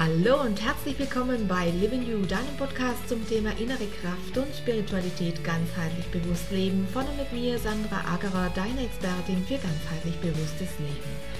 Hallo und herzlich willkommen bei Living You, deinem Podcast zum Thema innere Kraft und Spiritualität ganzheitlich bewusst leben. Von und mit mir, Sandra Agerer, deine Expertin für ganzheitlich bewusstes Leben.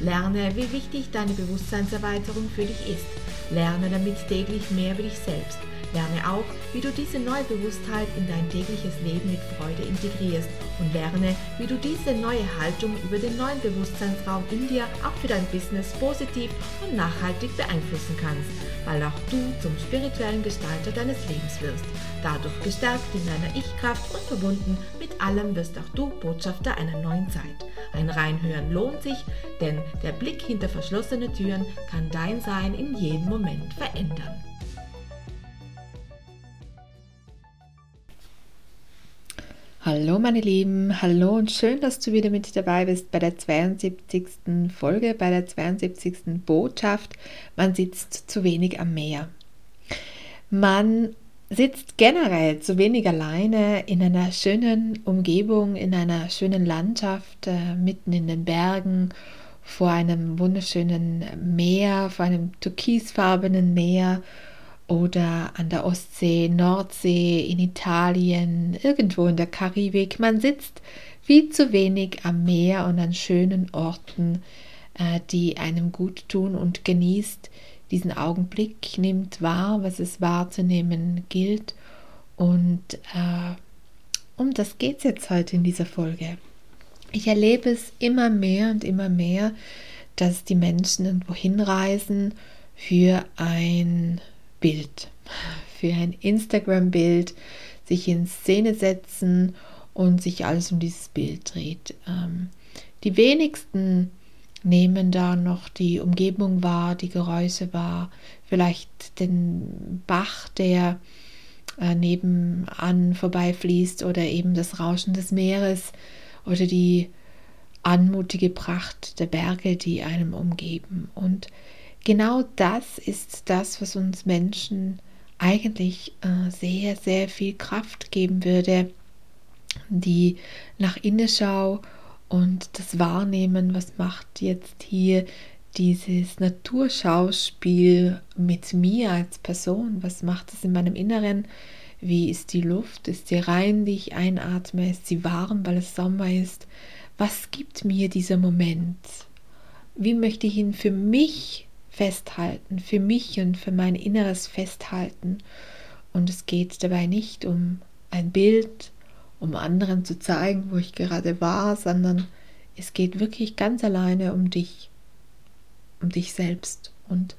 Lerne, wie wichtig deine Bewusstseinserweiterung für dich ist. Lerne damit täglich mehr über dich selbst. Lerne auch, wie du diese neue Bewusstheit in dein tägliches Leben mit Freude integrierst und lerne, wie du diese neue Haltung über den neuen Bewusstseinsraum in dir auch für dein Business positiv und nachhaltig beeinflussen kannst, weil auch du zum spirituellen Gestalter deines Lebens wirst. Dadurch gestärkt in deiner Ich-Kraft und verbunden mit allem wirst auch du Botschafter einer neuen Zeit. Ein Reinhören lohnt sich, denn der Blick hinter verschlossene Türen kann dein Sein in jedem Moment verändern. Hallo meine Lieben, hallo und schön, dass du wieder mit dabei bist bei der 72. Folge, bei der 72. Botschaft. Man sitzt zu wenig am Meer. Man sitzt generell zu wenig alleine in einer schönen Umgebung, in einer schönen Landschaft, äh, mitten in den Bergen, vor einem wunderschönen Meer, vor einem türkisfarbenen Meer oder an der Ostsee, Nordsee, in Italien, irgendwo in der Karibik. Man sitzt viel zu wenig am Meer und an schönen Orten, äh, die einem gut tun und genießt diesen Augenblick, nimmt wahr, was es wahrzunehmen gilt. Und äh, um das geht es jetzt heute in dieser Folge. Ich erlebe es immer mehr und immer mehr, dass die Menschen irgendwo hinreisen für ein Bild, für ein Instagram-Bild, sich in Szene setzen und sich alles um dieses Bild dreht. Ähm, die wenigsten nehmen da noch die Umgebung wahr, die Geräusche wahr, vielleicht den Bach, der äh, nebenan vorbeifließt oder eben das Rauschen des Meeres oder die anmutige Pracht der Berge, die einem umgeben. Und genau das ist das, was uns Menschen eigentlich äh, sehr, sehr viel Kraft geben würde. Die nach Innenschau und das Wahrnehmen, was macht jetzt hier dieses Naturschauspiel mit mir als Person, was macht es in meinem Inneren, wie ist die Luft, ist sie rein, die ich einatme, ist sie warm, weil es Sommer ist, was gibt mir dieser Moment, wie möchte ich ihn für mich festhalten, für mich und für mein Inneres festhalten. Und es geht dabei nicht um ein Bild, um anderen zu zeigen, wo ich gerade war, sondern es geht wirklich ganz alleine um dich, um dich selbst. Und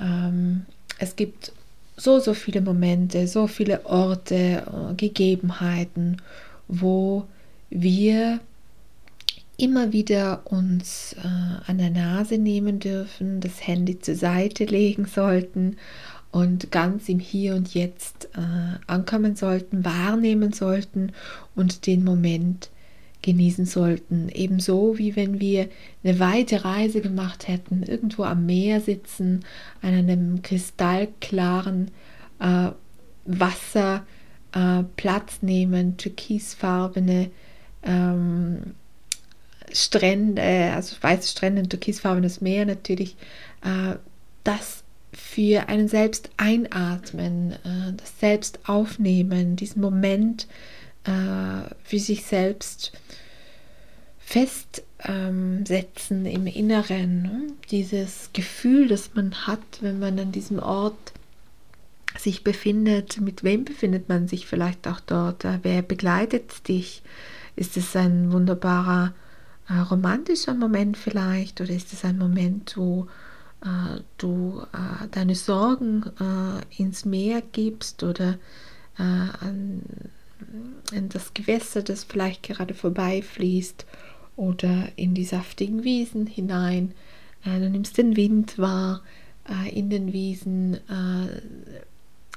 ähm, es gibt so, so viele Momente, so viele Orte, äh, Gegebenheiten, wo wir immer wieder uns äh, an der Nase nehmen dürfen, das Handy zur Seite legen sollten und ganz im Hier und Jetzt äh, ankommen sollten, wahrnehmen sollten und den Moment genießen sollten. Ebenso wie wenn wir eine weite Reise gemacht hätten, irgendwo am Meer sitzen, an einem kristallklaren äh, Wasser äh, Platz nehmen, türkisfarbene ähm, Strände, also weiße Strände türkisfarbenes Meer natürlich, äh, das für einen selbst einatmen, äh, das selbst aufnehmen, diesen Moment äh, für sich selbst festsetzen im Inneren, ne? dieses Gefühl, das man hat, wenn man an diesem Ort sich befindet, mit wem befindet man sich vielleicht auch dort, wer begleitet dich, ist es ein wunderbarer äh, romantischer Moment vielleicht? Oder ist es ein Moment, wo äh, du äh, deine Sorgen äh, ins Meer gibst oder äh, an, in das Gewässer, das vielleicht gerade vorbeifließt oder in die saftigen Wiesen hinein. Äh, du nimmst den Wind wahr in den Wiesen,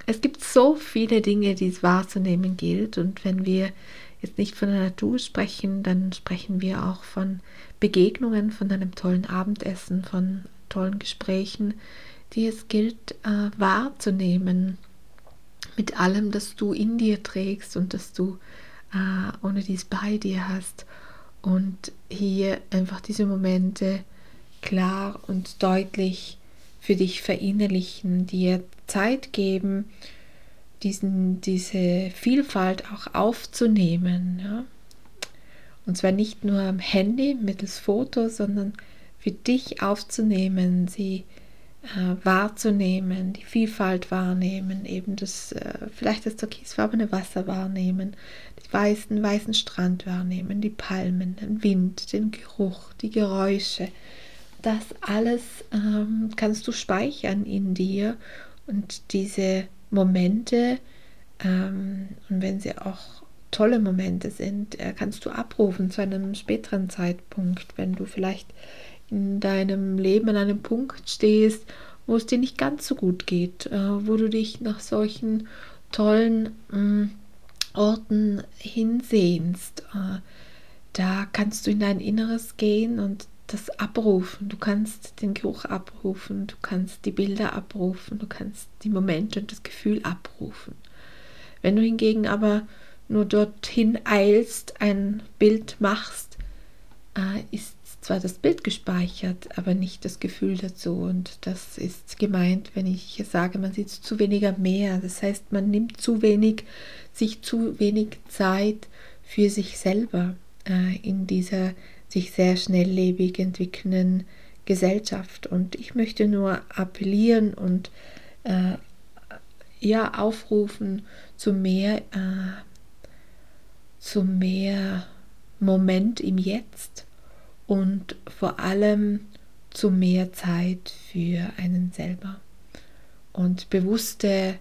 es gibt so viele Dinge, die es wahrzunehmen gilt. Und wenn wir jetzt nicht von der Natur sprechen, dann sprechen wir auch von Begegnungen, von einem tollen Abendessen, von tollen Gesprächen, die es gilt äh, wahrzunehmen mit allem, das du in dir trägst und das du äh, ohne dies bei dir hast. Und hier einfach diese Momente klar und deutlich für dich verinnerlichen, dir Zeit geben, diesen, diese Vielfalt auch aufzunehmen. Ja? Und zwar nicht nur am Handy mittels Fotos, sondern für dich aufzunehmen, sie äh, wahrzunehmen, die Vielfalt wahrnehmen, eben das, äh, vielleicht das türkisfarbene Wasser wahrnehmen, den weißen, weißen Strand wahrnehmen, die Palmen, den Wind, den Geruch, die Geräusche. Das alles ähm, kannst du speichern in dir und diese Momente, ähm, und wenn sie auch tolle Momente sind, äh, kannst du abrufen zu einem späteren Zeitpunkt, wenn du vielleicht in deinem Leben an einem Punkt stehst, wo es dir nicht ganz so gut geht, äh, wo du dich nach solchen tollen äh, Orten hinsehnst. Äh, da kannst du in dein Inneres gehen und das abrufen. Du kannst den Geruch abrufen, du kannst die Bilder abrufen, du kannst die Momente und das Gefühl abrufen. Wenn du hingegen aber nur dorthin eilst, ein Bild machst, äh, ist zwar das Bild gespeichert, aber nicht das Gefühl dazu. Und das ist gemeint, wenn ich sage, man sieht zu weniger mehr. Das heißt, man nimmt zu wenig, sich zu wenig Zeit für sich selber äh, in dieser sich sehr schnelllebig entwickelnden Gesellschaft. Und ich möchte nur appellieren und äh, ja aufrufen zu mehr, äh, zu mehr Moment im Jetzt und vor allem zu mehr Zeit für einen selber. Und bewusste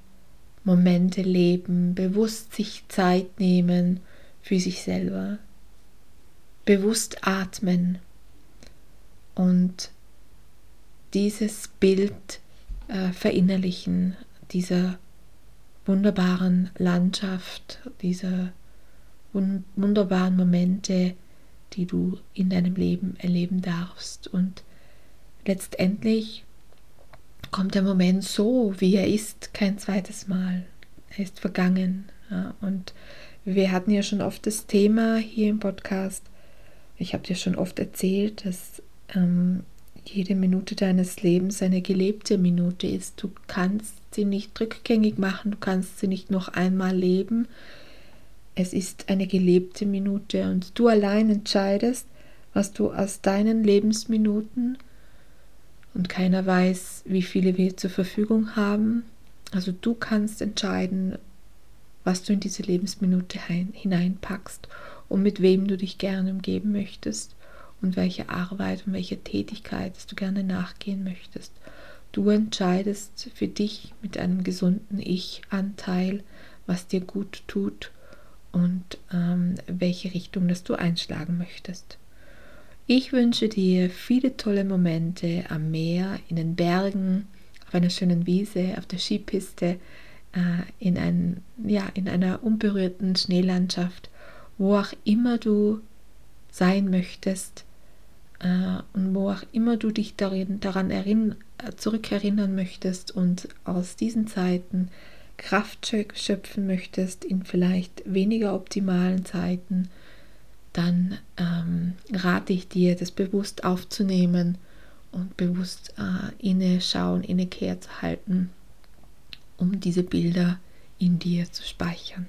Momente leben, bewusst sich Zeit nehmen für sich selber, bewusst atmen und dieses Bild äh, verinnerlichen, dieser wunderbaren Landschaft, dieser wun wunderbaren Momente, die du in deinem Leben erleben darfst. Und letztendlich kommt der Moment so, wie er ist, kein zweites Mal. Er ist vergangen. Ja, und wir hatten ja schon oft das Thema hier im Podcast, ich habe dir schon oft erzählt, dass ähm, jede Minute deines Lebens eine gelebte Minute ist. Du kannst sie nicht rückgängig machen, du kannst sie nicht noch einmal leben. Es ist eine gelebte Minute und du allein entscheidest, was du aus deinen Lebensminuten und keiner weiß, wie viele wir zur Verfügung haben. Also du kannst entscheiden, was du in diese Lebensminute hineinpackst und mit wem du dich gerne umgeben möchtest und welche Arbeit und welche Tätigkeit du gerne nachgehen möchtest. Du entscheidest für dich mit einem gesunden Ich-Anteil, was dir gut tut und ähm, welche Richtung das du einschlagen möchtest. Ich wünsche dir viele tolle Momente am Meer, in den Bergen, auf einer schönen Wiese, auf der Skipiste, äh, in, ein, ja, in einer unberührten Schneelandschaft wo auch immer du sein möchtest äh, und wo auch immer du dich darin, daran erinn, zurückerinnern möchtest und aus diesen Zeiten Kraft schöpfen möchtest in vielleicht weniger optimalen Zeiten, dann ähm, rate ich dir, das bewusst aufzunehmen und bewusst äh, inne kehr zu halten, um diese Bilder in dir zu speichern.